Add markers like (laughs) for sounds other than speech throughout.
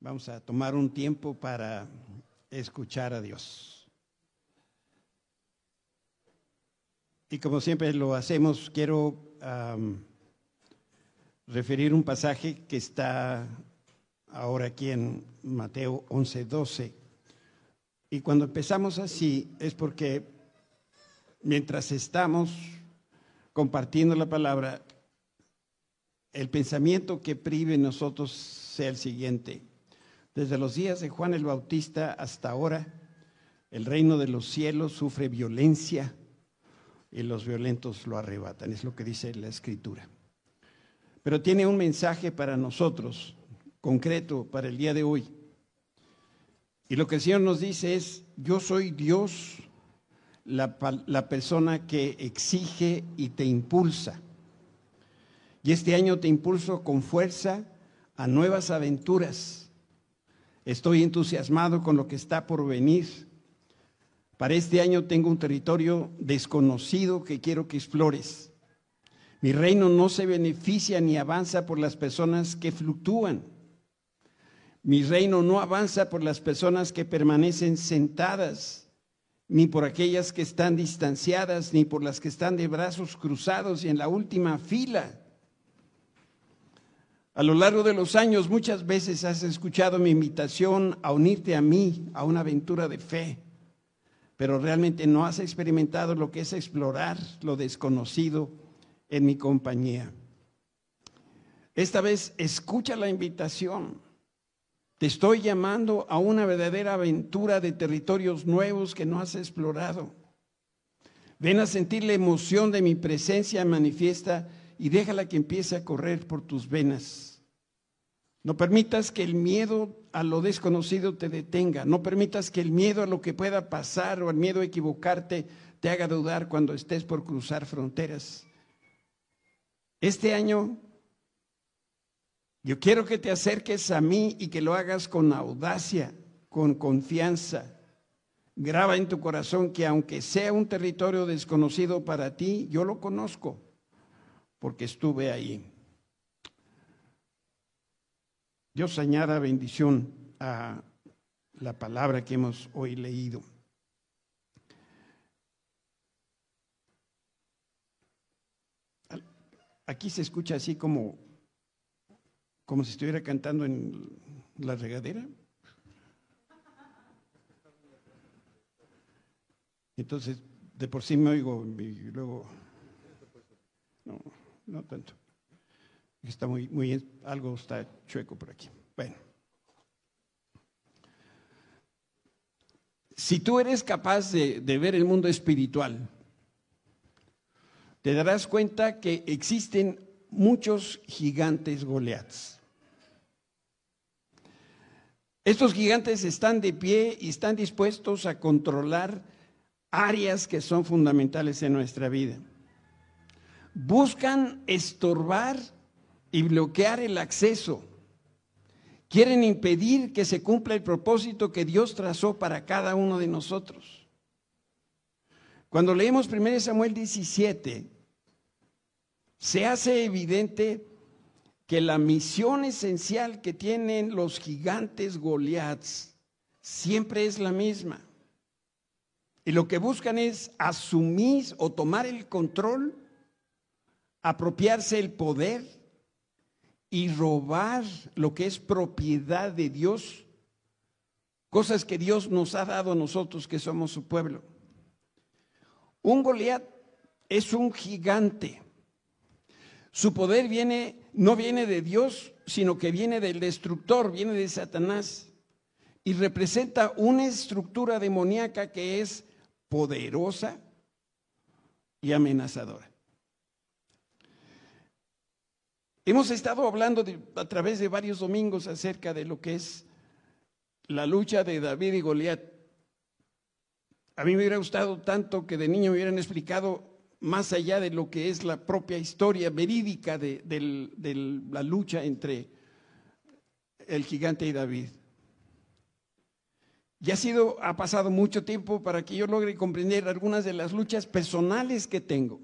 Vamos a tomar un tiempo para escuchar a Dios. Y como siempre lo hacemos, quiero referir un pasaje que está ahora aquí en Mateo 11, 12. Y cuando empezamos así es porque mientras estamos compartiendo la palabra, el pensamiento que prive nosotros sea el siguiente. Desde los días de Juan el Bautista hasta ahora, el reino de los cielos sufre violencia y los violentos lo arrebatan. Es lo que dice la escritura. Pero tiene un mensaje para nosotros, concreto, para el día de hoy. Y lo que el Señor nos dice es, yo soy Dios, la, la persona que exige y te impulsa. Y este año te impulso con fuerza a nuevas aventuras Estoy entusiasmado con lo que está por venir. Para este año tengo un territorio desconocido que quiero que explores. Mi reino no se beneficia ni avanza por las personas que fluctúan. Mi reino no avanza por las personas que permanecen sentadas, ni por aquellas que están distanciadas, ni por las que están de brazos cruzados y en la última fila. A lo largo de los años muchas veces has escuchado mi invitación a unirte a mí, a una aventura de fe, pero realmente no has experimentado lo que es explorar lo desconocido en mi compañía. Esta vez escucha la invitación. Te estoy llamando a una verdadera aventura de territorios nuevos que no has explorado. Ven a sentir la emoción de mi presencia manifiesta y déjala que empiece a correr por tus venas. No permitas que el miedo a lo desconocido te detenga. No permitas que el miedo a lo que pueda pasar o el miedo a equivocarte te haga dudar cuando estés por cruzar fronteras. Este año yo quiero que te acerques a mí y que lo hagas con audacia, con confianza. Graba en tu corazón que aunque sea un territorio desconocido para ti, yo lo conozco porque estuve ahí. Dios añada bendición a la palabra que hemos hoy leído. Aquí se escucha así como, como si estuviera cantando en la regadera. Entonces, de por sí me oigo y luego, no, no tanto. Está muy, muy, algo está chueco por aquí. Bueno. Si tú eres capaz de, de ver el mundo espiritual, te darás cuenta que existen muchos gigantes Goliaths. Estos gigantes están de pie y están dispuestos a controlar áreas que son fundamentales en nuestra vida. Buscan estorbar y bloquear el acceso. Quieren impedir que se cumpla el propósito que Dios trazó para cada uno de nosotros. Cuando leemos 1 Samuel 17, se hace evidente que la misión esencial que tienen los gigantes Goliaths siempre es la misma. Y lo que buscan es asumir o tomar el control, apropiarse el poder y robar lo que es propiedad de Dios, cosas que Dios nos ha dado a nosotros que somos su pueblo. Un Goliat es un gigante. Su poder viene no viene de Dios, sino que viene del destructor, viene de Satanás y representa una estructura demoníaca que es poderosa y amenazadora. Hemos estado hablando a través de varios domingos acerca de lo que es la lucha de David y Goliat. A mí me hubiera gustado tanto que de niño me hubieran explicado más allá de lo que es la propia historia verídica de, de la lucha entre el gigante y David. Ya ha sido, ha pasado mucho tiempo para que yo logre comprender algunas de las luchas personales que tengo.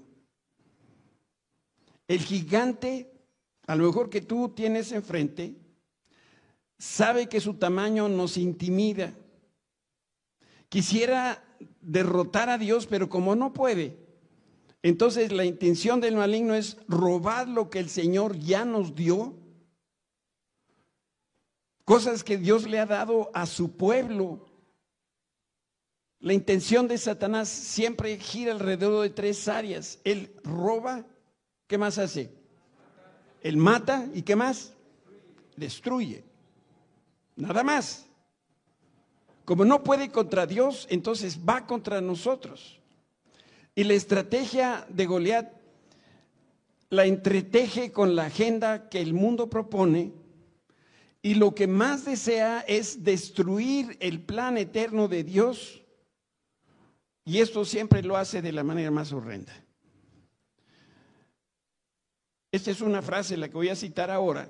El gigante a lo mejor que tú tienes enfrente, sabe que su tamaño nos intimida. Quisiera derrotar a Dios, pero como no puede, entonces la intención del maligno es robar lo que el Señor ya nos dio, cosas que Dios le ha dado a su pueblo. La intención de Satanás siempre gira alrededor de tres áreas. Él roba, ¿qué más hace? Él mata y ¿qué más? Destruye. Nada más. Como no puede contra Dios, entonces va contra nosotros. Y la estrategia de Goliat la entreteje con la agenda que el mundo propone y lo que más desea es destruir el plan eterno de Dios. Y esto siempre lo hace de la manera más horrenda. Esta es una frase, la que voy a citar ahora.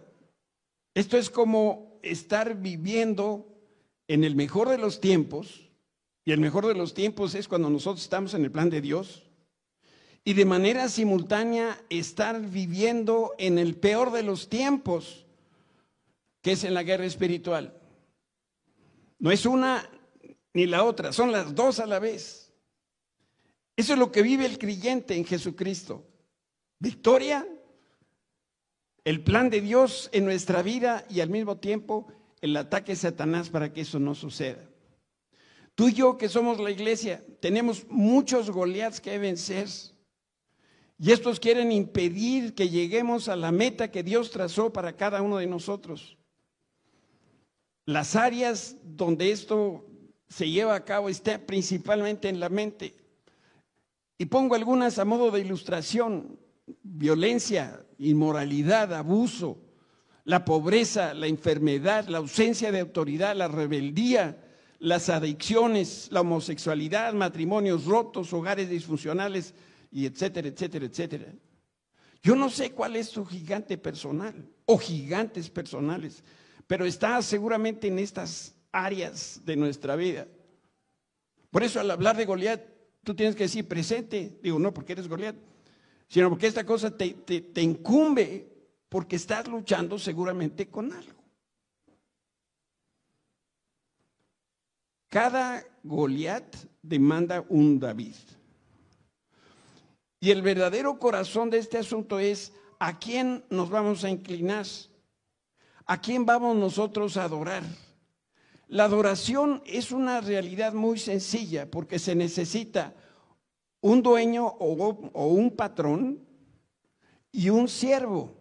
Esto es como estar viviendo en el mejor de los tiempos, y el mejor de los tiempos es cuando nosotros estamos en el plan de Dios, y de manera simultánea estar viviendo en el peor de los tiempos, que es en la guerra espiritual. No es una ni la otra, son las dos a la vez. Eso es lo que vive el creyente en Jesucristo. Victoria, el plan de Dios en nuestra vida y al mismo tiempo el ataque de Satanás para que eso no suceda. Tú y yo que somos la iglesia, tenemos muchos Goliaths que vencer. Y estos quieren impedir que lleguemos a la meta que Dios trazó para cada uno de nosotros. Las áreas donde esto se lleva a cabo están principalmente en la mente. Y pongo algunas a modo de ilustración. Violencia, inmoralidad, abuso, la pobreza, la enfermedad, la ausencia de autoridad, la rebeldía, las adicciones, la homosexualidad, matrimonios rotos, hogares disfuncionales, y etcétera, etcétera, etcétera. Yo no sé cuál es su gigante personal o gigantes personales, pero está seguramente en estas áreas de nuestra vida. Por eso al hablar de Goliat, tú tienes que decir presente. Digo, no porque eres Goliat, sino porque esta cosa te, incumbe porque estás luchando seguramente con algo. Cada Goliat demanda un David. Y el verdadero corazón de este asunto es a quién nos vamos a inclinar, a quién vamos nosotros a adorar. La adoración es una realidad muy sencilla porque se necesita un dueño o, un patrón y un siervo.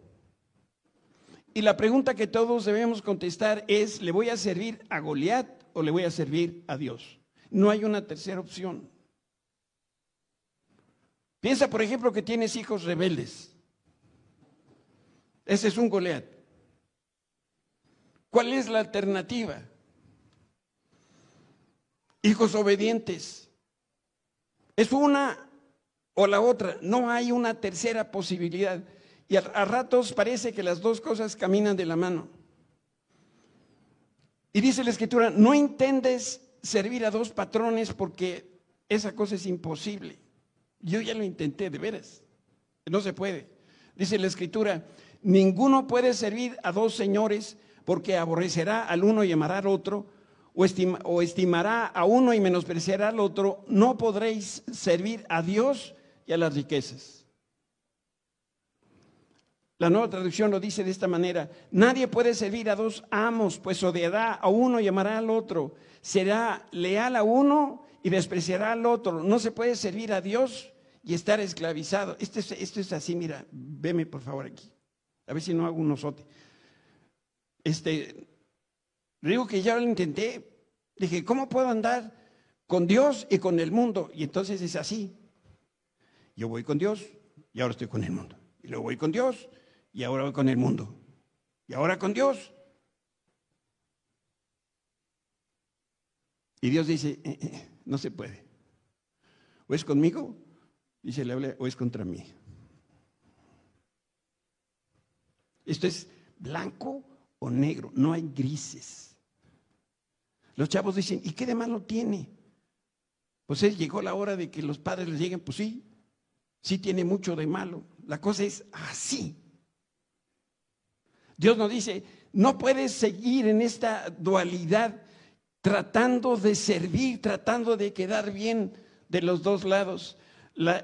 Y la pregunta que todos debemos contestar es, ¿le voy a servir a Goliat o le voy a servir a Dios? No hay una tercera opción. Piensa, por ejemplo, que tienes hijos rebeldes. Ese es un Goliat. ¿Cuál es la alternativa? Hijos obedientes. Es una o la otra. No hay una tercera posibilidad. Y a, ratos parece que las dos cosas caminan de la mano. Y dice la escritura, no intentes servir a dos patrones porque esa cosa es imposible. Yo ya lo intenté, de veras. No se puede. Dice la escritura, ninguno puede servir a dos señores porque aborrecerá al uno y amará al otro, o, estimará a uno y menospreciará al otro. No podréis servir a Dios y a las riquezas. La nueva traducción lo dice de esta manera, nadie puede servir a dos amos, pues odiará a uno y amará al otro, será leal a uno y despreciará al otro. No se puede servir a Dios y estar esclavizado. Esto es, esto es así, mira, veme por favor aquí, a ver si no hago un osote. Este, digo que ya lo intenté, dije, ¿cómo puedo andar con Dios y con el mundo? Y entonces es así. Yo voy con Dios y ahora estoy con el mundo. Y luego voy con Dios y ahora voy con el mundo. Y ahora con Dios. Y Dios dice, eh, eh, no se puede. O es conmigo, dice Biblia, o es contra mí. Esto es blanco o negro, no hay grises. Los chavos dicen, ¿y qué de malo tiene? Pues llegó la hora de que los padres les lleguen, pues sí, sí tiene mucho de malo. La cosa es así. Dios nos dice, No puedes seguir en esta dualidad tratando de servir, tratando de quedar bien de los dos lados.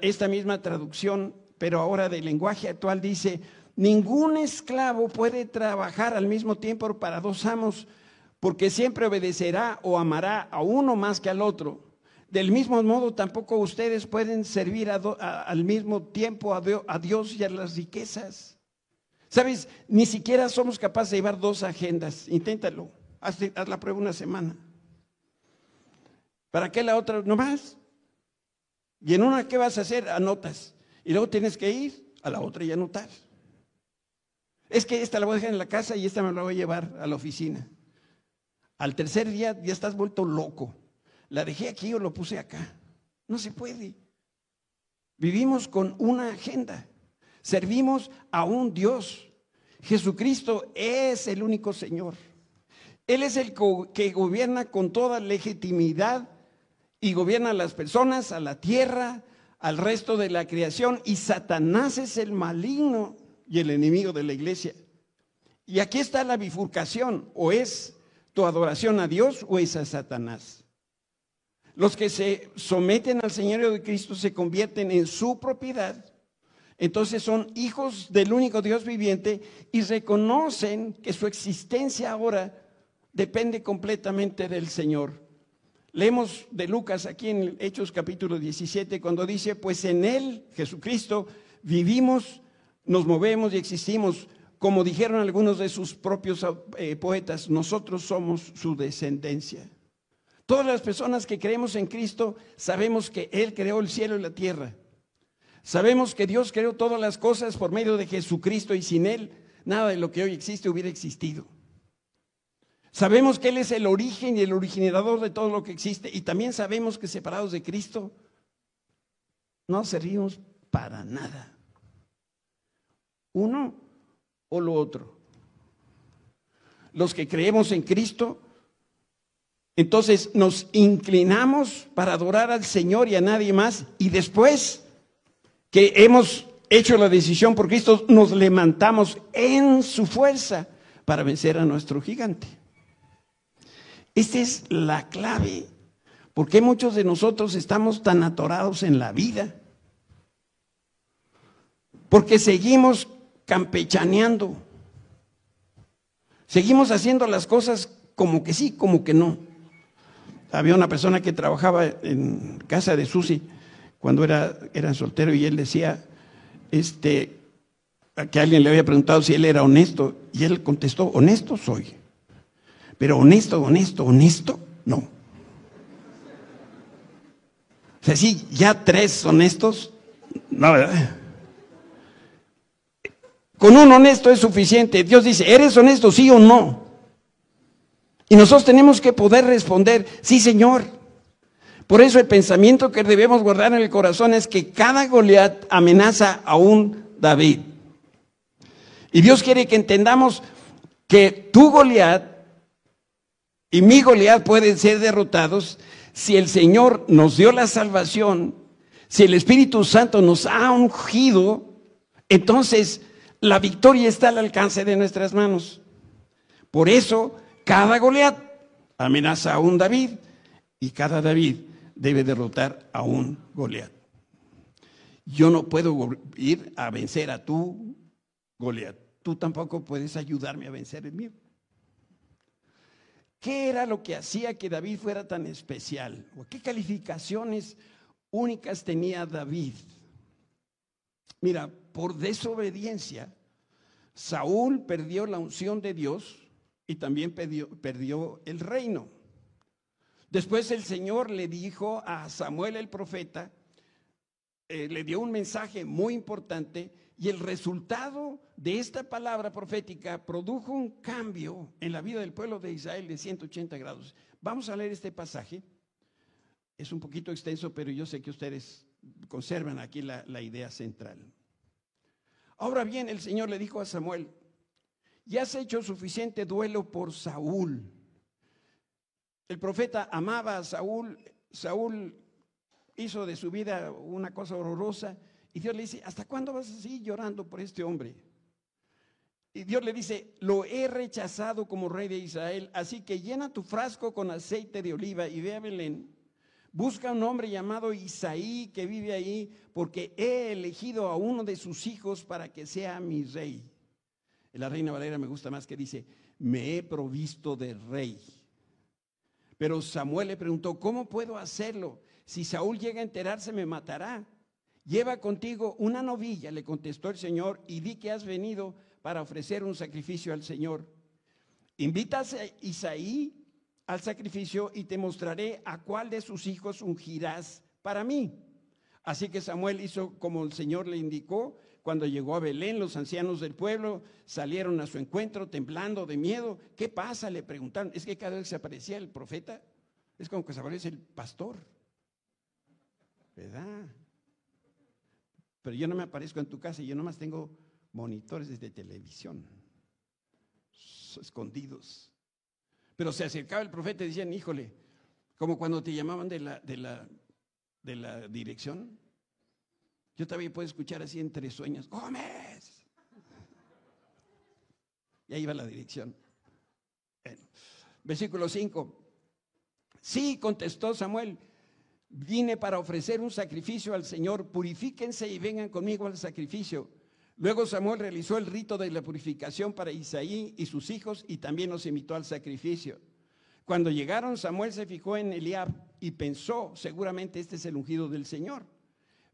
esta misma traducción, pero ahora del lenguaje actual, dice, ningún esclavo puede trabajar al mismo tiempo para dos amos, porque siempre obedecerá o amará a uno más que al otro. Del mismo modo, tampoco ustedes pueden servir al mismo tiempo a Dios y a las riquezas. Sabes, ni siquiera somos capaces de llevar dos agendas. Inténtalo. Haz, haz la prueba una semana. ¿Para qué la otra? No más. Y en una, ¿qué vas a hacer? Anotas. Y luego tienes que ir a la otra y anotar. Es que esta la voy a dejar en la casa y esta me la voy a llevar a la oficina. Al tercer día ya estás vuelto loco. La dejé aquí o lo puse acá. No se puede. Vivimos con una agenda. Servimos a un Dios. Jesucristo es el único Señor. Él es el que gobierna con toda legitimidad y gobierna a las personas, a la tierra, al resto de la creación. Y Satanás es el maligno y el enemigo de la iglesia. Y aquí está la bifurcación. O es tu adoración a Dios o es a Satanás. Los que se someten al Señor de Cristo se convierten en su propiedad entonces son hijos del único Dios viviente y reconocen que su existencia ahora depende completamente del Señor. Leemos de Lucas aquí en Hechos capítulo 17 cuando dice, pues en Él, Jesucristo, vivimos, nos movemos y existimos. Como dijeron algunos de sus propios eh, poetas, nosotros somos su descendencia. Todas las personas que creemos en Cristo sabemos que Él creó el cielo y la tierra Sabemos que Dios creó todas las cosas por medio de Jesucristo y sin Él nada de lo que hoy existe hubiera existido. Sabemos que Él es el origen y el originador de todo lo que existe y también sabemos que separados de Cristo no servimos para nada. Uno o lo otro. Los que creemos en Cristo, entonces nos inclinamos para adorar al Señor y a nadie más y después que hemos hecho la decisión por Cristo, nos levantamos en su fuerza para vencer a nuestro gigante. Esta es la clave. ¿Por qué muchos de nosotros estamos tan atorados en la vida? Porque seguimos campechaneando. Seguimos haciendo las cosas como que sí, como que no. Había una persona que trabajaba en casa de Susi cuando era, era soltero y él decía, este, que alguien le había preguntado si él era honesto y él contestó, honesto soy. Pero honesto, honesto, honesto, no. O sea, sí, ya tres honestos, no, ¿verdad? Con un honesto es suficiente. Dios dice, ¿eres honesto, sí o no? Y nosotros tenemos que poder responder, sí, Señor. Por eso el pensamiento que debemos guardar en el corazón es que cada Goliat amenaza a un David. Y Dios quiere que entendamos que tu Goliat y mi Goliat pueden ser derrotados si el Señor nos dio la salvación, si el Espíritu Santo nos ha ungido, entonces la victoria está al alcance de nuestras manos. Por eso cada Goliat amenaza a un David y cada David debe derrotar a un Goliat. Yo no puedo ir a vencer a tu Goliat. Tú tampoco puedes ayudarme a vencer el mío. ¿Qué era lo que hacía que David fuera tan especial? ¿O qué calificaciones únicas tenía David? Mira, por desobediencia, Saúl perdió la unción de Dios y también perdió, el reino. Después el Señor le dijo a Samuel el profeta, eh, le dio un mensaje muy importante y el resultado de esta palabra profética produjo un cambio en la vida del pueblo de Israel de 180 grados. Vamos a leer este pasaje. Es un poquito extenso, pero yo sé que ustedes conservan aquí la idea central. Ahora bien, el Señor le dijo a Samuel, ya has hecho suficiente duelo por Saúl el profeta amaba a Saúl, Saúl hizo de su vida una cosa horrorosa y Dios le dice, ¿hasta cuándo vas a seguir llorando por este hombre? Y Dios le dice, lo he rechazado como rey de Israel, así que llena tu frasco con aceite de oliva y ve a Belén. Busca un hombre llamado Isaí que vive ahí, porque he elegido a uno de sus hijos para que sea mi rey. La reina Valera me gusta más que dice, me he provisto de rey. Pero Samuel le preguntó, ¿cómo puedo hacerlo? Si Saúl llega a enterarse, me matará. Lleva contigo una novilla, le contestó el Señor, y di que has venido para ofrecer un sacrificio al Señor. Invita a Isaí al sacrificio y te mostraré a cuál de sus hijos ungirás para mí. Así que Samuel hizo como el Señor le indicó. Cuando llegó a Belén, los ancianos del pueblo salieron a su encuentro temblando de miedo. ¿Qué pasa? Le preguntaron. Es que cada vez que se aparecía el profeta, es como que se aparece el pastor. ¿Verdad? Pero yo no me aparezco en tu casa, yo nomás tengo monitores de televisión, escondidos. Pero se acercaba el profeta y decían, híjole, como cuando te llamaban de la, de la, de la dirección. Yo también puedo escuchar así entre sueños, Gómez. Y ahí va la dirección. Versículo 5. Sí, contestó Samuel, vine para ofrecer un sacrificio al Señor, purifíquense y vengan conmigo al sacrificio. Luego Samuel realizó el rito de la purificación para Isaí y sus hijos y también los invitó al sacrificio. Cuando llegaron, Samuel se fijó en Eliab y pensó, seguramente este es el ungido del Señor.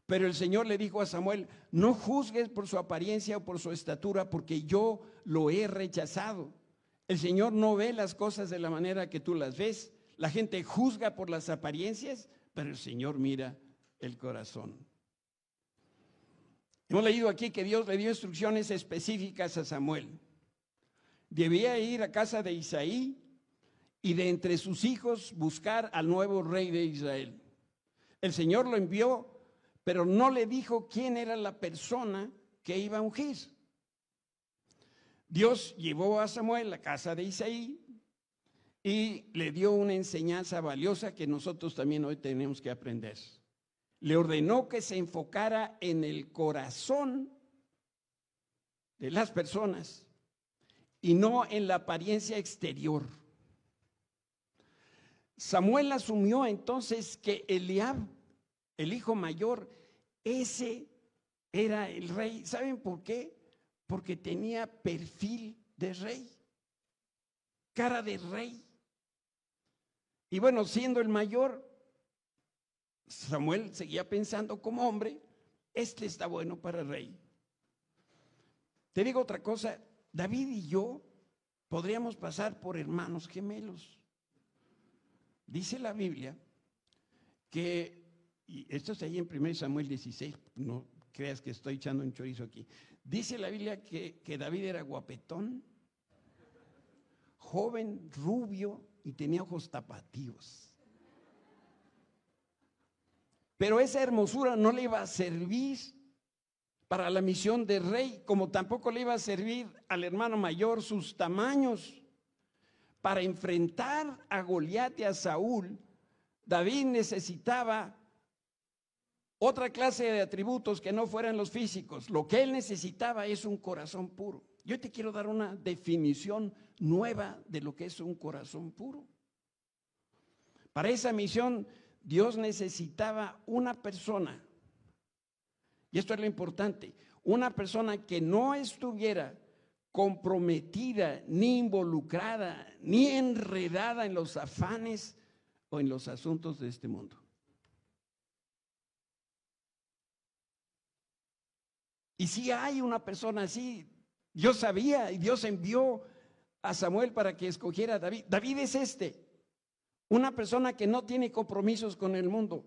Pero el Señor le dijo a Samuel, no juzgues por su apariencia o por su estatura, porque yo lo he rechazado. El Señor no ve las cosas de la manera que tú las ves. La gente juzga por las apariencias, pero el Señor mira el corazón. Hemos leído aquí que Dios le dio instrucciones específicas a Samuel. Debía ir a casa de Isaí y de entre sus hijos buscar al nuevo rey de Israel. El Señor lo envió, pero no le dijo quién era la persona que iba a ungir. Dios llevó a Samuel a casa de Isaí y le dio una enseñanza valiosa que nosotros también hoy tenemos que aprender. Le ordenó que se enfocara en el corazón de las personas y no en la apariencia exterior. Samuel asumió entonces que Eliab, el hijo mayor, ese era el rey. ¿Saben por qué? Porque tenía perfil de rey, cara de rey. Y bueno, siendo el mayor, Samuel seguía pensando como hombre, este está bueno para rey. Te digo otra cosa, David y yo podríamos pasar por hermanos gemelos. Dice la Biblia que, y esto está ahí en 1 Samuel 16, no creas que estoy echando un chorizo aquí. Dice la Biblia que, que David era guapetón, joven, rubio, y tenía ojos tapatíos. Pero esa hermosura no le iba a servir para la misión de rey, como tampoco le iba a servir al hermano mayor sus tamaños. Para enfrentar a Goliat y a Saúl, David necesitaba otra clase de atributos que no fueran los físicos. Lo que él necesitaba es un corazón puro. Yo te quiero dar una definición nueva de lo que es un corazón puro. Para esa misión, Dios necesitaba una persona, y esto es lo importante, una persona que no estuviera comprometida, ni involucrada, ni enredada en los afanes o en los asuntos de este mundo. Y si hay una persona así, Dios sabía y Dios envió a Samuel para que escogiera a David. David es este, una persona que no tiene compromisos con el mundo,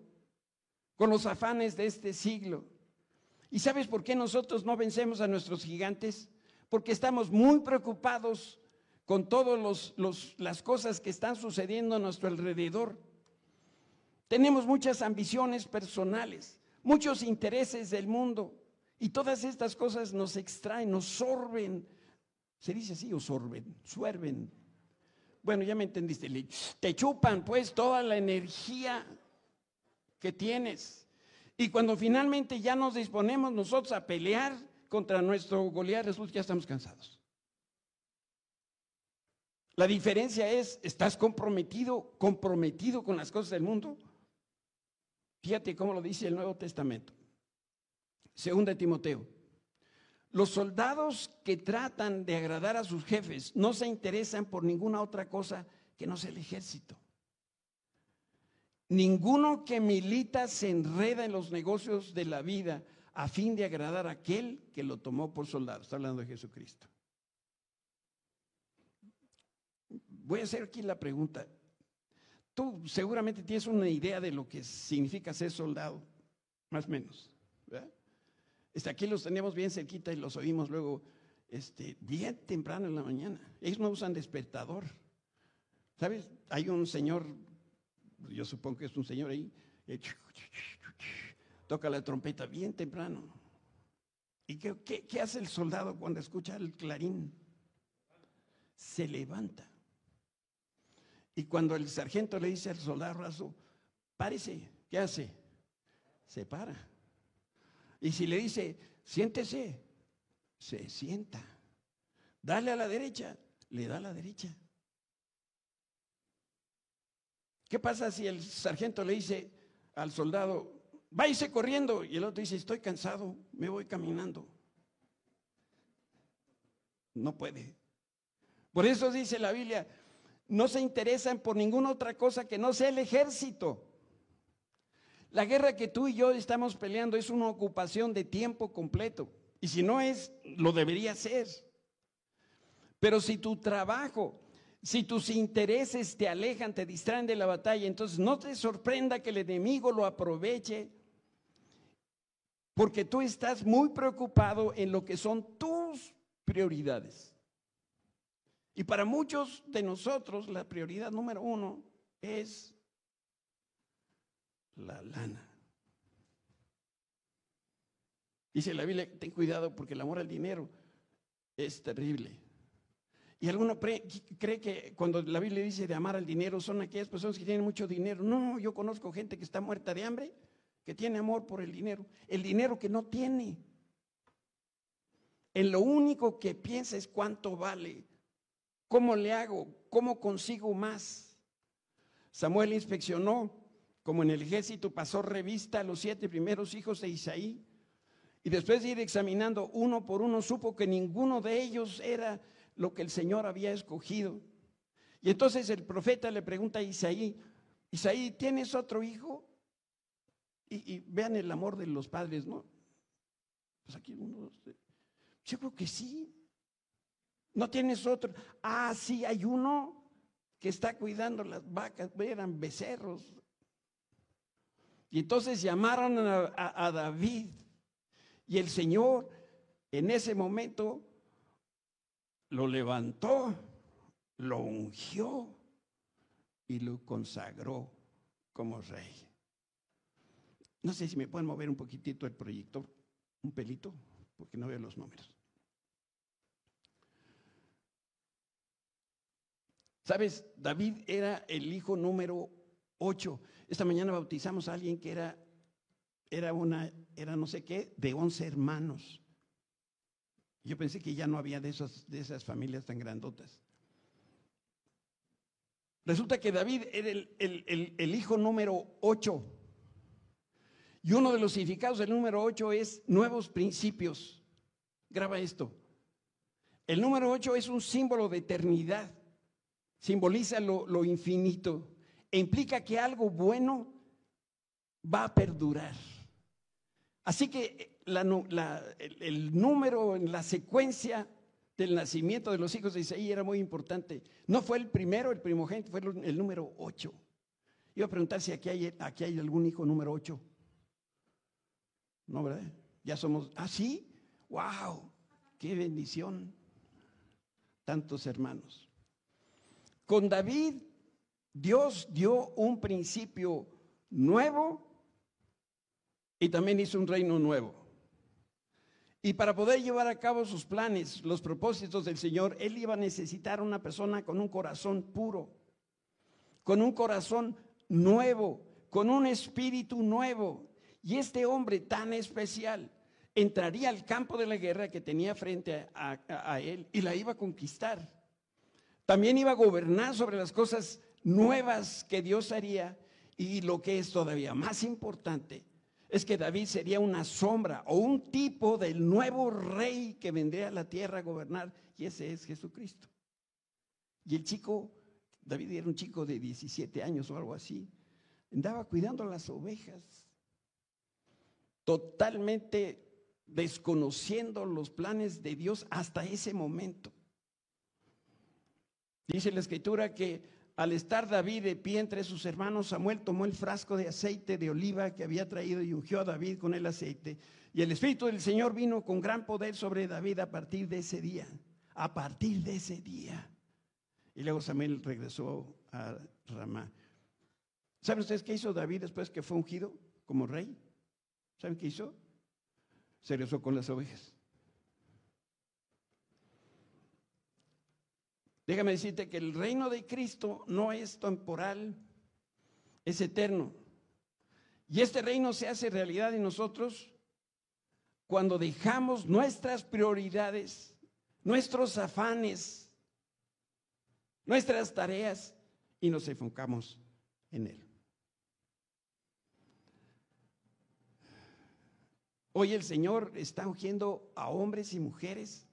con los afanes de este siglo. ¿Y sabes por qué nosotros no vencemos a nuestros gigantes? Porque estamos muy preocupados con todas las cosas que están sucediendo a nuestro alrededor. Tenemos muchas ambiciones personales, muchos intereses del mundo. Y todas estas cosas nos extraen, nos sorben. ¿Se dice así o sorben? Suerven. Bueno, ya me entendiste. Te chupan pues toda la energía que tienes. Y cuando finalmente ya nos disponemos nosotros a pelear contra nuestro Goliat, resulta ya estamos cansados. La diferencia es, ¿estás comprometido, comprometido con las cosas del mundo? Fíjate cómo lo dice el Nuevo Testamento. Segunda Timoteo. Los soldados que tratan de agradar a sus jefes no se interesan por ninguna otra cosa que no sea el ejército. Ninguno que milita se enreda en los negocios de la vida a fin de agradar a aquel que lo tomó por soldado. Está hablando de Jesucristo. Voy a hacer aquí la pregunta. Tú seguramente tienes una idea de lo que significa ser soldado, más o menos. Este, aquí los tenemos bien cerquita y los oímos luego este, bien temprano en la mañana. Ellos no usan despertador. ¿Sabes? Hay un señor yo supongo que es un señor ahí, eh, toca la trompeta bien temprano. ¿Y qué, hace el soldado cuando escucha el clarín? Se levanta. Y cuando el sargento le dice al soldado raso, párese, ¿qué hace? Se para. Y si le dice, siéntese, se sienta. Dale a la derecha, le da a la derecha. ¿Qué pasa si el sargento le dice al soldado, váyase corriendo? Y el otro dice, estoy cansado, me voy caminando. No puede. Por eso dice la Biblia, no se interesan por ninguna otra cosa que no sea el ejército. La guerra que tú y yo estamos peleando es una ocupación de tiempo completo. Y si no es, lo debería ser. Pero si tu trabajo si tus intereses te alejan, te distraen de la batalla, entonces no te sorprenda que el enemigo lo aproveche, porque tú estás muy preocupado en lo que son tus prioridades. Y para muchos de nosotros la prioridad número uno es la lana. Dice la Biblia, ten cuidado porque el amor al dinero es terrible. Y alguno cree que cuando la Biblia dice de amar al dinero son aquellas personas que tienen mucho dinero. No, yo conozco gente que está muerta de hambre, que tiene amor por el dinero. El dinero que no tiene. En lo único que piensa es cuánto vale, cómo le hago, cómo consigo más. Samuel inspeccionó, como en el ejército pasó revista a los siete primeros hijos de Isaí. Y después de ir examinando uno por uno, supo que ninguno de ellos era lo que el Señor había escogido. Y entonces el profeta le pregunta a Isaí, Isaí, ¿tienes otro hijo? Y, vean el amor de los padres, ¿no? Pues aquí uno, yo creo que sí. ¿No tienes otro? Ah, sí, hay uno que está cuidando las vacas, eran becerros. Y entonces llamaron a David. Y el Señor en ese momento lo levantó, lo ungió y lo consagró como rey. No sé si me pueden mover un poquitito el proyector, un pelito, porque no veo los números. Sabes, David era el hijo número 8. Esta mañana bautizamos a alguien que era, era una, era no sé qué, de 11 hermanos. Yo pensé que ya no había de, de esas familias tan grandotas. Resulta que David era el, hijo número 8. Y uno de los significados del número 8 es nuevos principios. Graba esto. El número 8 es un símbolo de eternidad. Simboliza lo, lo infinito. Implica que algo bueno va a perdurar. Así que el, número en la secuencia del nacimiento de los hijos de Isaí era muy importante. No fue el primero, el primogénito, fue el, número 8. Iba a preguntar si aquí hay, aquí hay algún hijo número 8. No, ¿verdad? Ya somos, ah, sí, wow, qué bendición. Tantos hermanos. Con David, Dios dio un principio nuevo y también hizo un reino nuevo. Y para poder llevar a cabo sus planes, los propósitos del Señor, Él iba a necesitar una persona con un corazón puro, con un corazón nuevo, con un espíritu nuevo. Y este hombre tan especial entraría al campo de la guerra que tenía frente a, él y la iba a conquistar. También iba a gobernar sobre las cosas nuevas que Dios haría y lo que es todavía más importante es que David sería una sombra o un tipo del nuevo rey que vendría a la tierra a gobernar y ese es Jesucristo. Y el chico, David era un chico de 17 años o algo así, andaba cuidando las ovejas, totalmente desconociendo los planes de Dios hasta ese momento. Dice la escritura que al estar David de pie entre sus hermanos, Samuel tomó el frasco de aceite de oliva que había traído y ungió a David con el aceite. Y el Espíritu del Señor vino con gran poder sobre David a partir de ese día. A partir de ese día. Y luego Samuel regresó a Ramá. ¿Saben ustedes qué hizo David después que fue ungido como rey? ¿Saben qué hizo? Se regresó con las ovejas. Déjame decirte que el reino de Cristo no es temporal, es eterno. Y este reino se hace realidad en nosotros cuando dejamos nuestras prioridades, nuestros afanes, nuestras tareas y nos enfocamos en Él. Hoy el Señor está ungiendo a hombres y mujeres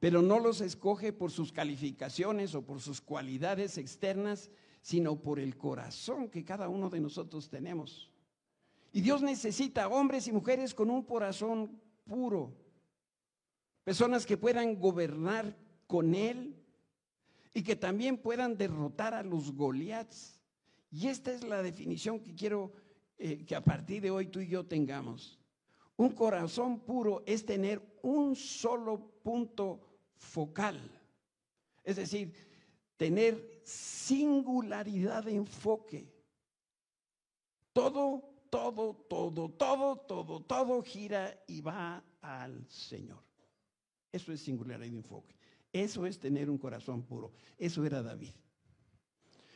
pero no los escoge por sus calificaciones o por sus cualidades externas, sino por el corazón que cada uno de nosotros tenemos. Y Dios necesita hombres y mujeres con un corazón puro, personas que puedan gobernar con Él y que también puedan derrotar a los Goliaths. Y esta es la definición que quiero eh, que a partir de hoy tú y yo tengamos. Un corazón puro es tener un solo punto focal. Es decir, tener singularidad de enfoque. Todo, todo, todo, todo, todo, todo gira y va al Señor. Eso es singularidad de enfoque. Eso es tener un corazón puro. Eso era David.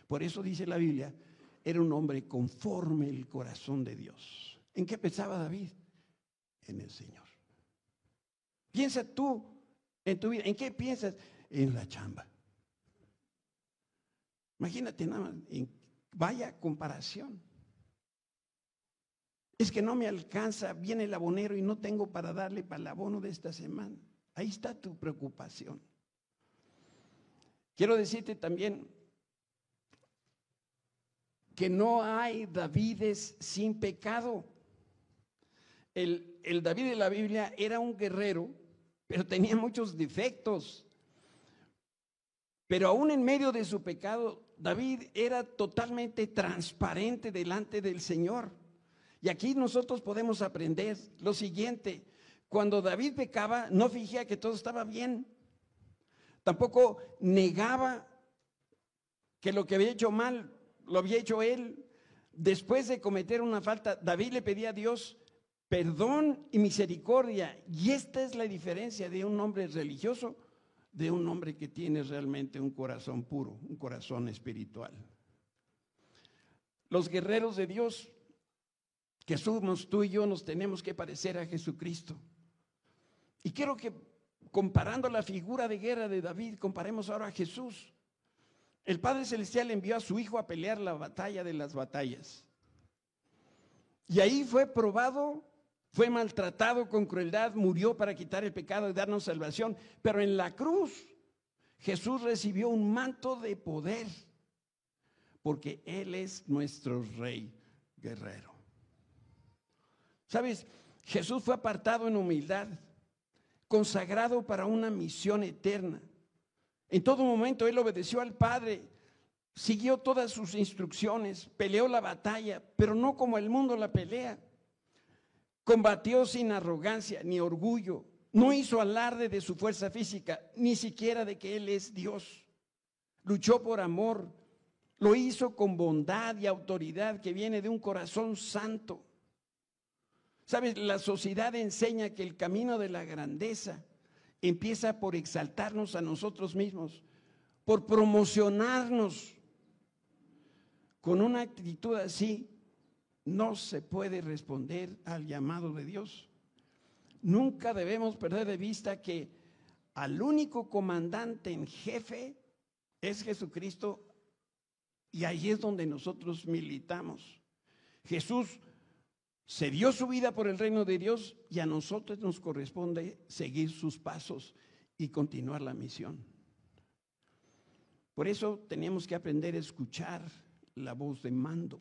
Por eso dice la Biblia, era un hombre conforme el corazón de Dios. ¿En qué pensaba David? En el Señor. Piensa tú en tu vida. ¿En qué piensas? En la chamba. Imagínate nada más, vaya comparación. Es que no me alcanza, viene el abonero y no tengo para darle para el abono de esta semana. Ahí está tu preocupación. Quiero decirte también que no hay Davides sin pecado. El, el David de la Biblia era un guerrero pero tenía muchos defectos. Pero aún en medio de su pecado, David era totalmente transparente delante del Señor. Y aquí nosotros podemos aprender lo siguiente. Cuando David pecaba, no fingía que todo estaba bien. Tampoco negaba que lo que había hecho mal lo había hecho él. Después de cometer una falta, David le pedía a Dios perdón y misericordia. Y esta es la diferencia de un hombre religioso de un hombre que tiene realmente un corazón puro, un corazón espiritual. Los guerreros de Dios que somos tú y yo nos tenemos que parecer a Jesucristo. Y quiero que comparando la figura de guerra de David, comparemos ahora a Jesús. El Padre Celestial envió a su Hijo a pelear la batalla de las batallas. Y ahí fue probado fue maltratado con crueldad, murió para quitar el pecado y darnos salvación. Pero en la cruz Jesús recibió un manto de poder, porque Él es nuestro rey guerrero. ¿Sabes? Jesús fue apartado en humildad, consagrado para una misión eterna. En todo momento Él obedeció al Padre, siguió todas sus instrucciones, peleó la batalla, pero no como el mundo la pelea. Combatió sin arrogancia ni orgullo. No hizo alarde de su fuerza física, ni siquiera de que Él es Dios. Luchó por amor. Lo hizo con bondad y autoridad que viene de un corazón santo. Sabes, la sociedad enseña que el camino de la grandeza empieza por exaltarnos a nosotros mismos, por promocionarnos. Con una actitud así, no se puede responder al llamado de Dios. Nunca debemos perder de vista que al único comandante en jefe es Jesucristo y ahí es donde nosotros militamos. Jesús se dio su vida por el reino de Dios y a nosotros nos corresponde seguir sus pasos y continuar la misión. Por eso tenemos que aprender a escuchar la voz de mando.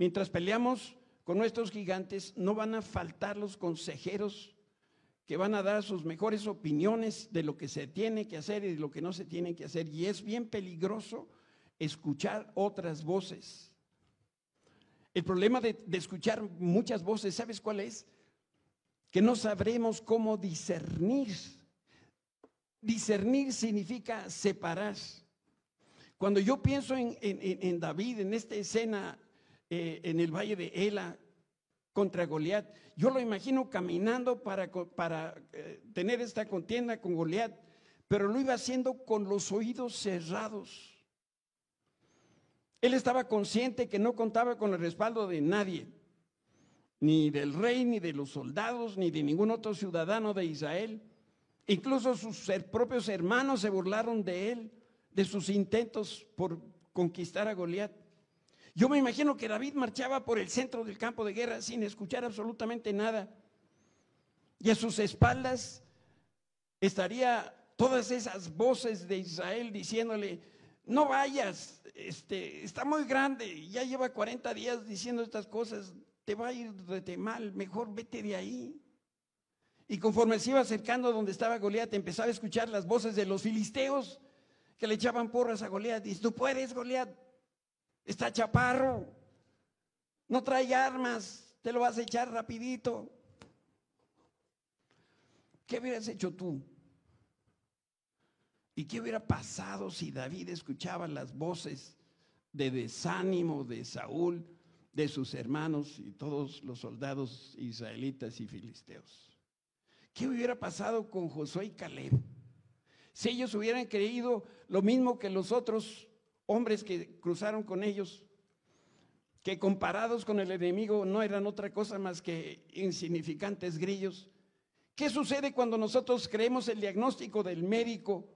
Mientras peleamos con nuestros gigantes, no van a faltar los consejeros que van a dar sus mejores opiniones de lo que se tiene que hacer y de lo que no se tiene que hacer. Y es bien peligroso escuchar otras voces. El problema de, escuchar muchas voces, ¿sabes cuál es? Que no sabremos cómo discernir Discernir significa separar. Cuando yo pienso en, David, en esta escena eh, en el valle de Ela contra Goliat, yo lo imagino caminando para, para eh, tener esta contienda con Goliat, pero lo iba haciendo con los oídos cerrados. Él estaba consciente que no contaba con el respaldo de nadie, ni del rey, ni de los soldados, ni de ningún otro ciudadano de Israel. Incluso sus propios hermanos se burlaron de él, de sus intentos por conquistar a Goliat. Yo me imagino que David marchaba por el centro del campo de guerra sin escuchar absolutamente nada. Y a sus espaldas estaría todas esas voces de Israel diciéndole, no vayas, este, está muy grande, ya lleva 40 días diciendo estas cosas, te va a ir de mal, mejor vete de ahí. Y conforme se iba acercando a donde estaba Goliat, empezaba a escuchar las voces de los filisteos que le echaban porras a Goliat. Dice, tú puedes, Goliat, está chaparro, no trae armas, te lo vas a echar rapidito. ¿Qué hubieras hecho tú? ¿Y qué hubiera pasado si David escuchaba las voces de desánimo de Saúl, de sus hermanos y todos los soldados israelitas y filisteos? ¿Qué hubiera pasado con Josué y Caleb? Si ellos hubieran creído lo mismo que los otros hombres que cruzaron con ellos, que comparados con el enemigo no eran otra cosa más que insignificantes grillos. ¿Qué sucede cuando nosotros creemos el diagnóstico del médico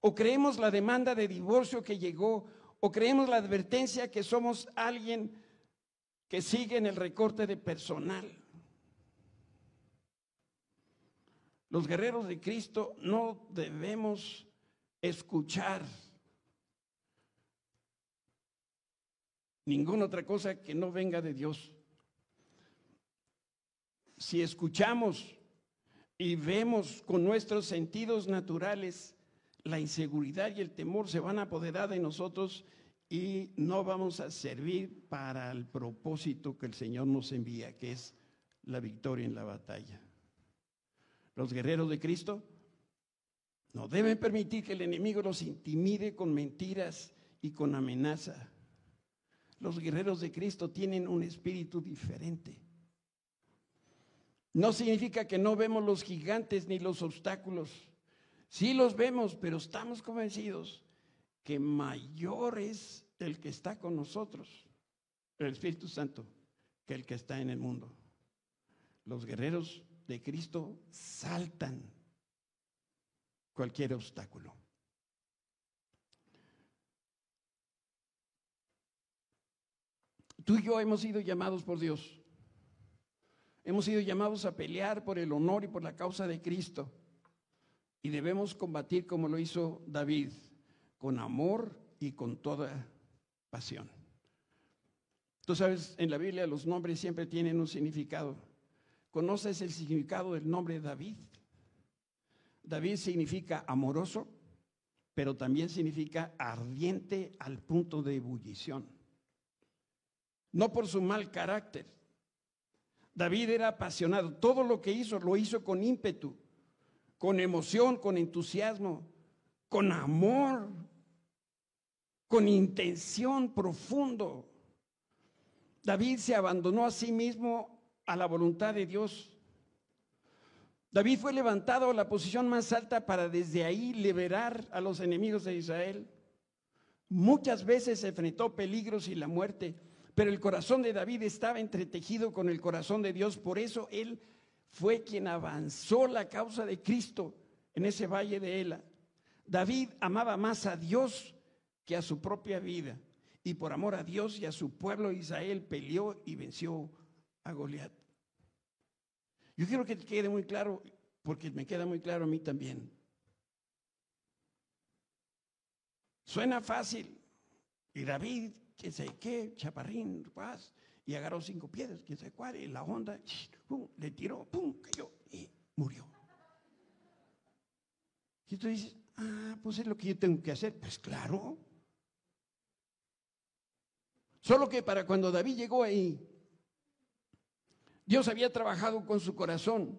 o creemos la demanda de divorcio que llegó o creemos la advertencia que somos alguien que sigue en el recorte de personal? Los guerreros de Cristo no debemos escuchar ninguna otra cosa que no venga de Dios. Si escuchamos y vemos con nuestros sentidos naturales, la inseguridad y el temor se van a apoderar de nosotros y no vamos a servir para el propósito que el Señor nos envía, que es la victoria en la batalla los guerreros de Cristo, no deben permitir que el enemigo los intimide con mentiras y con amenaza. Los guerreros de Cristo tienen un espíritu diferente. No significa que no vemos los gigantes ni los obstáculos. Sí los vemos, pero estamos convencidos que mayor es el que está con nosotros, el Espíritu Santo, que el que está en el mundo. Los guerreros de Cristo saltan cualquier obstáculo. Tú y yo hemos sido llamados por Dios. Hemos sido llamados a pelear por el honor y por la causa de Cristo. Y debemos combatir como lo hizo David, con amor y con toda pasión. Tú sabes, en la Biblia los nombres siempre tienen un significado. ¿Conoces el significado del nombre David? David significa amoroso, pero también significa ardiente al punto de ebullición. No por su mal carácter. David era apasionado. Todo lo que hizo lo hizo con ímpetu, con emoción, con entusiasmo, con amor, con intención profundo. David se abandonó a sí mismo a la voluntad de Dios. David fue levantado a la posición más alta para desde ahí liberar a los enemigos de Israel. Muchas veces enfrentó peligros y la muerte, pero el corazón de David estaba entretejido con el corazón de Dios. Por eso él fue quien avanzó la causa de Cristo en ese valle de Ela. David amaba más a Dios que a su propia vida. Y por amor a Dios y a su pueblo Israel peleó y venció a Goliat. Yo quiero que te quede muy claro, porque me queda muy claro a mí también. Suena fácil. Y David, quién sé qué, chaparrín, paz, y agarró cinco piedras, quién sabe cuál, y la onda, le tiró, pum, cayó y murió. Y tú dices, ah, pues es lo que yo tengo que hacer. Pues claro. Solo que para cuando David llegó ahí, Dios había trabajado con su corazón.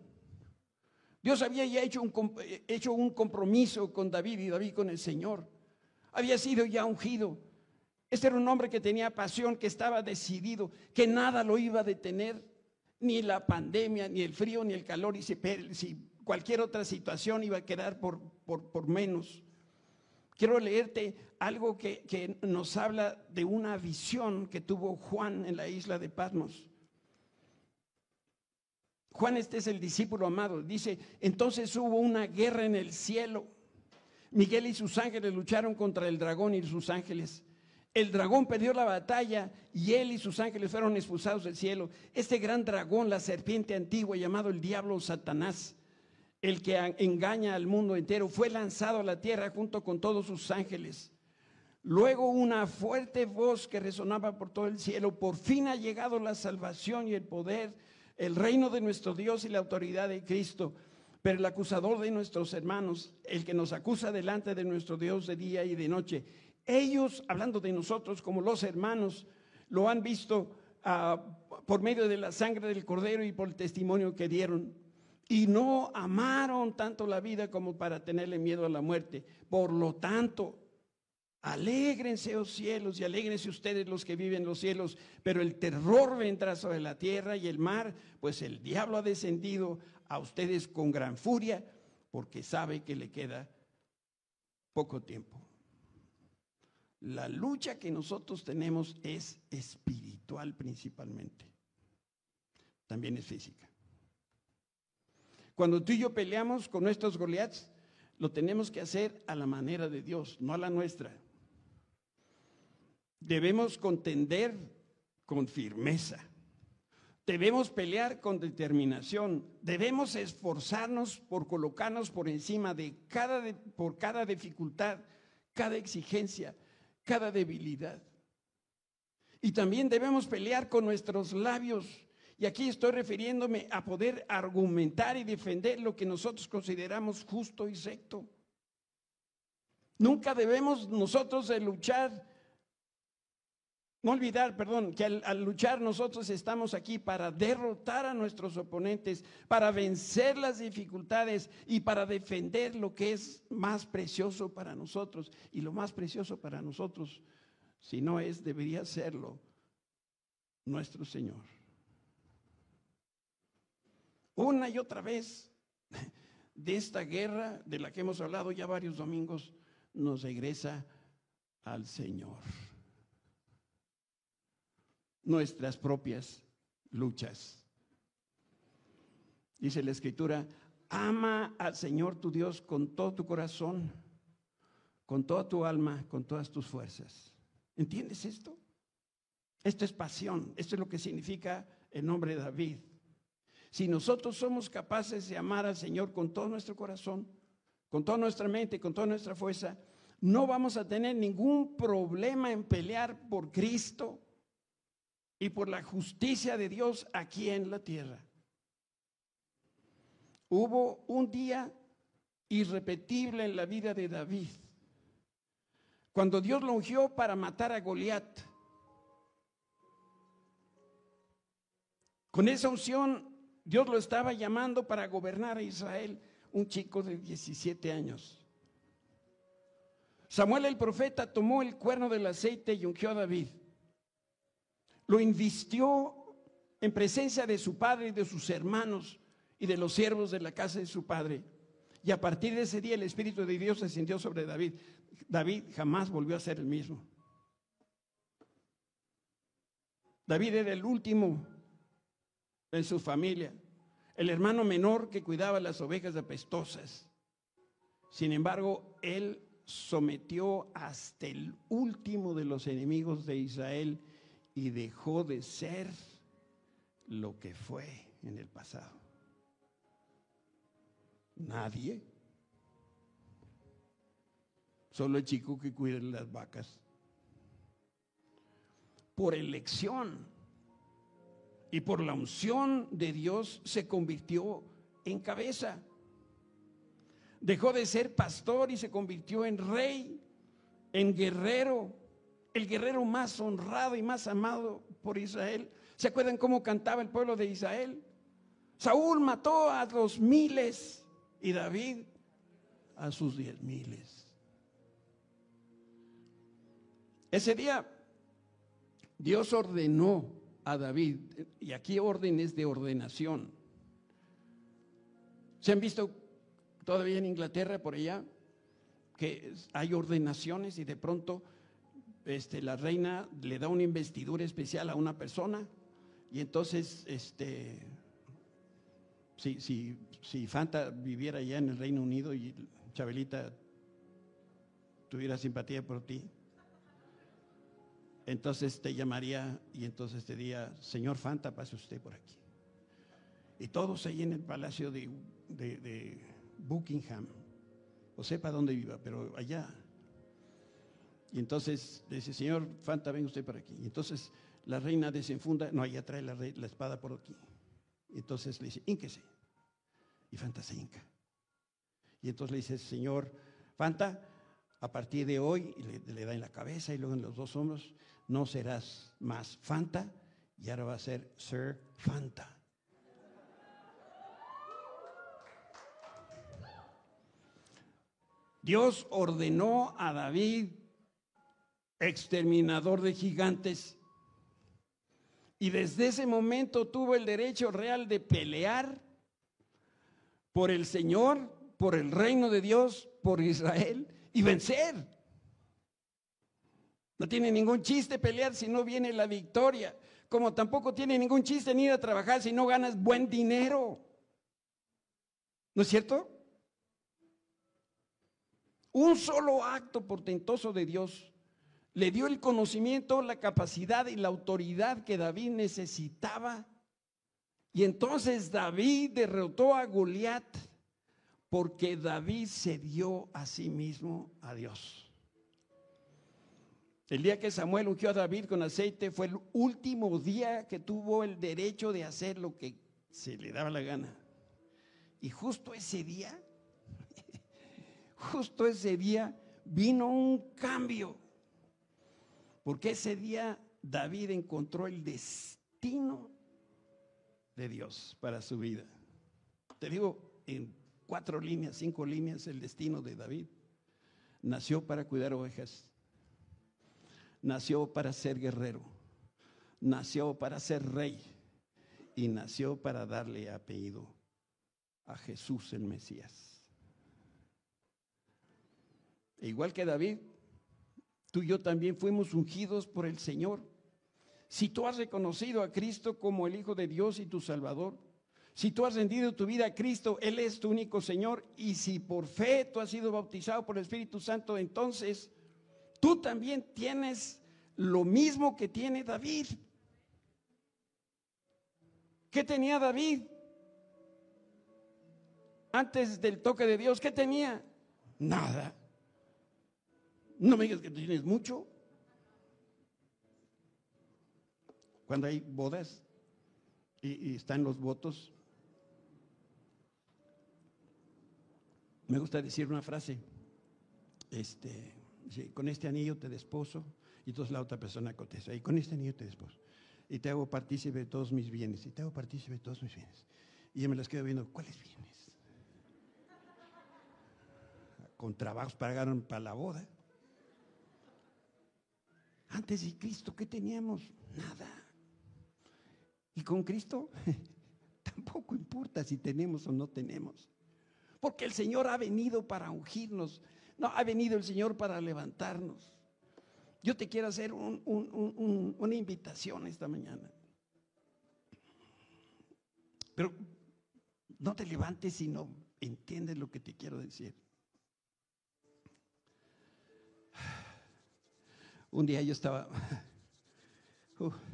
Dios había ya hecho un, hecho un compromiso con David y David con el Señor. Había sido ya ungido. Este era un hombre que tenía pasión, que estaba decidido, que nada lo iba a detener, ni la pandemia, ni el frío, ni el calor, y si, cualquier otra situación iba a quedar por, por, menos. Quiero leerte algo que, que, nos habla de una visión que tuvo Juan en la isla de Patmos. Juan este es el discípulo amado. Dice, entonces hubo una guerra en el cielo. Miguel y sus ángeles lucharon contra el dragón y sus ángeles. El dragón perdió la batalla y él y sus ángeles fueron expulsados del cielo. Este gran dragón, la serpiente antigua llamado el diablo Satanás, el que engaña al mundo entero, fue lanzado a la tierra junto con todos sus ángeles. Luego una fuerte voz que resonaba por todo el cielo, por fin ha llegado la salvación y el poder el reino de nuestro Dios y la autoridad de Cristo. Pero el acusador de nuestros hermanos, el que nos acusa delante de nuestro Dios de día y de noche, ellos, hablando de nosotros como los hermanos, lo han visto ah, por medio de la sangre del cordero y por el testimonio que dieron. Y no amaron tanto la vida como para tenerle miedo a la muerte. Por lo tanto, Alégrense, oh cielos, y alégrense ustedes los que viven en los cielos, pero el terror vendrá sobre la tierra y el mar, pues el diablo ha descendido a ustedes con gran furia, porque sabe que le queda poco tiempo. La lucha que nosotros tenemos es espiritual principalmente, también es física. Cuando tú y yo peleamos con nuestros Goliaths, lo tenemos que hacer a la manera de Dios, no a la nuestra. Debemos contender con firmeza. Debemos pelear con determinación. Debemos esforzarnos por colocarnos por encima de cada, por cada dificultad, cada exigencia, cada debilidad. Y también debemos pelear con nuestros labios. Y aquí estoy refiriéndome a poder argumentar y defender lo que nosotros consideramos justo y recto. Nunca debemos nosotros de luchar no olvidar, perdón, que al, luchar nosotros estamos aquí para derrotar a nuestros oponentes, para vencer las dificultades y para defender lo que es más precioso para nosotros. Y lo más precioso para nosotros, si no es, debería serlo nuestro Señor. Una y otra vez (laughs) de esta guerra de la que hemos hablado ya varios domingos, nos regresa al Señor nuestras propias luchas. Dice la escritura, ama al Señor tu Dios con todo tu corazón, con toda tu alma, con todas tus fuerzas. ¿Entiendes esto? Esto es pasión, esto es lo que significa el nombre de David. Si nosotros somos capaces de amar al Señor con todo nuestro corazón, con toda nuestra mente, con toda nuestra fuerza, no vamos a tener ningún problema en pelear por Cristo, y por la justicia de Dios aquí en la tierra. Hubo un día irrepetible en la vida de David, cuando Dios lo ungió para matar a Goliat. Con esa unción, Dios lo estaba llamando para gobernar a Israel, un chico de 17 años. Samuel el profeta tomó el cuerno del aceite y ungió a David lo invistió en presencia de su padre y de sus hermanos y de los siervos de la casa de su padre. Y a partir de ese día el Espíritu de Dios se sintió sobre David. David jamás volvió a ser el mismo. David era el último en su familia, el hermano menor que cuidaba las ovejas apestosas. Sin embargo, él sometió hasta el último de los enemigos de Israel y dejó de ser lo que fue en el pasado. Nadie. Solo el chico que cuida las vacas. Por elección y por la unción de Dios se convirtió en cabeza. Dejó de ser pastor y se convirtió en rey, en guerrero, el guerrero más honrado y más amado por Israel. ¿Se acuerdan cómo cantaba el pueblo de Israel? Saúl mató a los miles y David a sus diez miles. Ese día Dios ordenó a David, y aquí órdenes de ordenación. ¿Se han visto todavía en Inglaterra, por allá, que hay ordenaciones y de pronto este, la reina le da una investidura especial a una persona y entonces, este, si, si, si Fanta viviera allá en el Reino Unido y Chabelita tuviera simpatía por ti, entonces te llamaría y entonces te diría, señor Fanta, pase usted por aquí. Y todos ahí en el palacio de Buckingham, o sepa dónde viva, pero allá. Y entonces dice, señor Fanta, venga usted por aquí. Y entonces la reina desenfunda, no, allá trae la, la espada por aquí. Y entonces le dice, ínquese. Y Fanta se hinca. Y entonces le dice, señor Fanta, a partir de hoy, le, le da en la cabeza y luego en los dos hombros, no serás más Fanta, y ahora va a ser Sir Fanta. Dios ordenó a David, exterminador de gigantes, y desde ese momento tuvo el derecho real de pelear por el Señor, por el reino de Dios, por Israel y vencer. No tiene ningún chiste pelear si no viene la victoria, como tampoco tiene ningún chiste ni ir a trabajar si no ganas buen dinero. ¿No es cierto? Un solo acto portentoso de Dios le dio el conocimiento, la capacidad y la autoridad que David necesitaba. Y entonces David derrotó a Goliat porque David se dio a sí mismo a Dios. El día que Samuel ungió a David con aceite fue el último día que tuvo el derecho de hacer lo que se le daba la gana. Y justo ese día (laughs) justo ese día vino un cambio. Porque ese día David encontró el destino de Dios para su vida. Te digo en cuatro líneas, cinco líneas, el destino de David. Nació para cuidar ovejas. Nació para ser guerrero. Nació para ser rey. Y nació para darle apellido a Jesús el Mesías. E igual que David, tú y yo también fuimos ungidos por el Señor. Si tú has reconocido a Cristo como el Hijo de Dios y tu Salvador, si tú has rendido tu vida a Cristo, Él es tu único Señor, y si por fe tú has sido bautizado por el Espíritu Santo, entonces tú también tienes lo mismo que tiene David. ¿Qué tenía David? Antes del toque de Dios, ¿qué tenía? Nada. No me digas que tienes mucho. Cuando hay bodas y, están los votos, me gusta decir una frase. Este, con este anillo te desposo. Y entonces la otra persona contesta, y con este anillo te desposo. Y te hago partícipe de todos mis bienes. Y te hago partícipe de todos mis bienes. Y yo me las quedo viendo, ¿cuáles bienes? Con trabajos pagaron para la boda. Antes de Cristo, ¿qué teníamos? Nada. Y con Cristo (laughs) tampoco importa si tenemos o no tenemos. Porque el Señor ha venido para ungirnos. No, ha venido el Señor para levantarnos. Yo te quiero hacer una invitación esta mañana. Pero no te levantes si no entiendes lo que te quiero decir. Un día yo estaba... (laughs)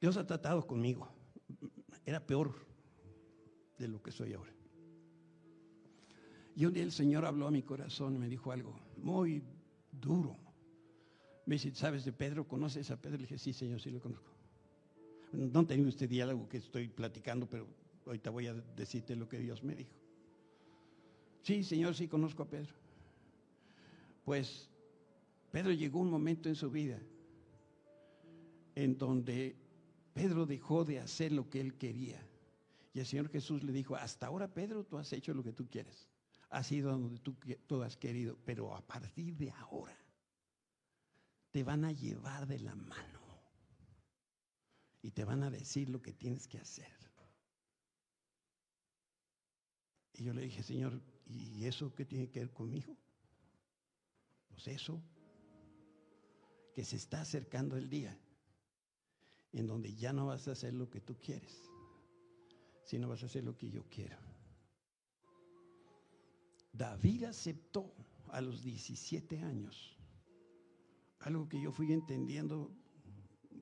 Dios ha tratado conmigo. Era peor de lo que soy ahora. Y un día el Señor habló a mi corazón y me dijo algo muy duro. Me dice, ¿sabes de Pedro? ¿Conoces a Pedro? Le dije, sí, Señor, sí lo conozco. No tengo este diálogo que estoy platicando, pero ahorita voy a decirte lo que Dios me dijo. Sí, Señor, sí conozco a Pedro. Pues Pedro llegó un momento en su vida en donde Pedro dejó de hacer lo que él quería. Y el Señor Jesús le dijo, hasta ahora Pedro, tú has hecho lo que tú quieres. Has ido donde tú, tú has querido, pero a partir de ahora te van a llevar de la mano y te van a decir lo que tienes que hacer. Y yo le dije, Señor, ¿y eso qué tiene que ver conmigo? Eso, que se está acercando el día en donde ya no vas a hacer lo que tú quieres, sino vas a hacer lo que yo quiero. David aceptó a los 17 años, algo que yo fui entendiendo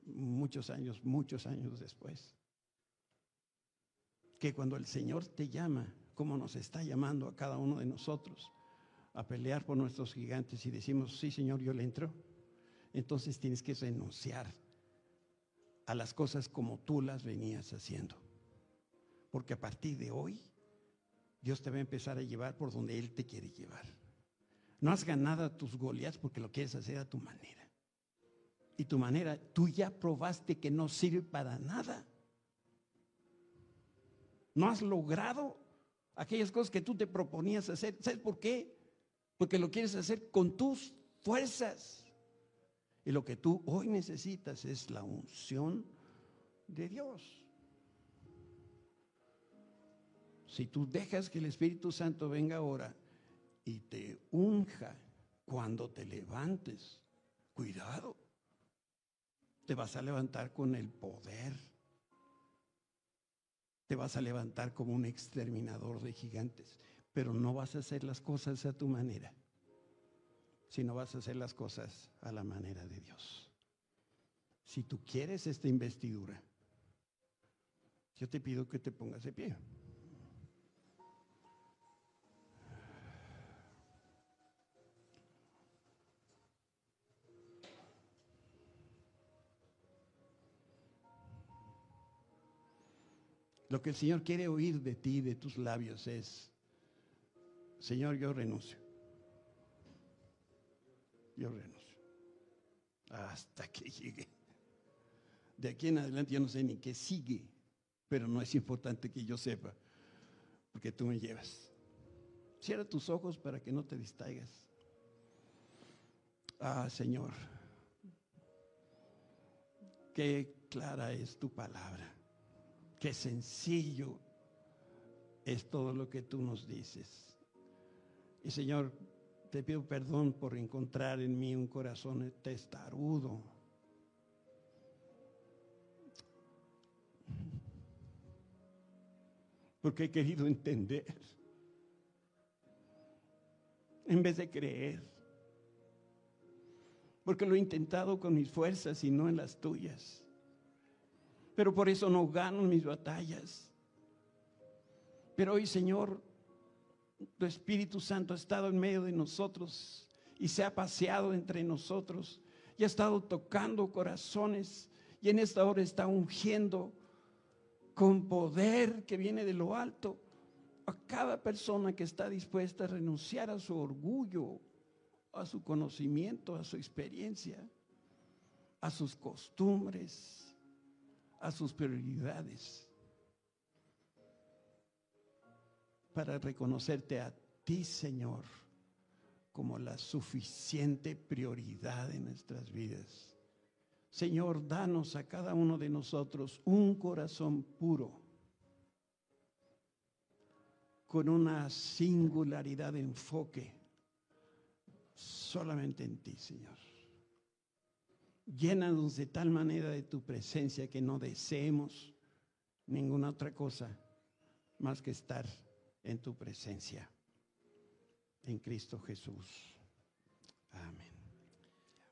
muchos años, muchos años después, que cuando el Señor te llama, como nos está llamando a cada uno de nosotros, a pelear por nuestros gigantes y decimos, sí Señor, yo le entro, entonces tienes que renunciar a las cosas como tú las venías haciendo. Porque a partir de hoy, Dios te va a empezar a llevar por donde Él te quiere llevar. No has ganado tus Goliaths porque lo quieres hacer a tu manera. Y tu manera, tú ya probaste que no sirve para nada. No has logrado aquellas cosas que tú te proponías hacer. ¿Sabes por qué? Porque lo quieres hacer con tus fuerzas. Y lo que tú hoy necesitas es la unción de Dios. Si tú dejas que el Espíritu Santo venga ahora y te unja cuando te levantes, cuidado, te vas a levantar con el poder. Te vas a levantar como un exterminador de gigantes pero no vas a hacer las cosas a tu manera, sino vas a hacer las cosas a la manera de Dios. Si tú quieres esta investidura, yo te pido que te pongas de pie. Lo que el Señor quiere oír de ti, de tus labios, es, Señor, yo renuncio. Yo renuncio. Hasta que (laughs) llegue. De aquí en adelante yo no sé ni qué sigue, pero no es importante que yo sepa, porque tú me llevas. Cierra tus ojos para que no te distraigas. Ah, Señor, qué clara es tu palabra, qué sencillo es todo lo que tú nos dices. Y Señor, te pido perdón por encontrar en mí un corazón testarudo. Porque he querido entender en vez de creer. Porque lo he intentado con mis fuerzas y no en las tuyas. Pero por eso no gano mis batallas. Pero hoy, Señor, tu Espíritu Santo ha estado en medio de nosotros y se ha paseado entre nosotros y ha estado tocando corazones y en esta hora está ungiendo con poder que viene de lo alto a cada persona que está dispuesta a renunciar a su orgullo, a su conocimiento, a su experiencia, a sus costumbres, a sus prioridades para reconocerte a ti, Señor, como la suficiente prioridad en nuestras vidas. Señor, danos a cada uno de nosotros un corazón puro, con una singularidad de enfoque solamente en ti, Señor. Llénanos de tal manera de tu presencia que no deseemos ninguna otra cosa más que estar en tu presencia, en Cristo Jesús. Amén.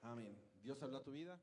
Amén. Dios habla tu vida.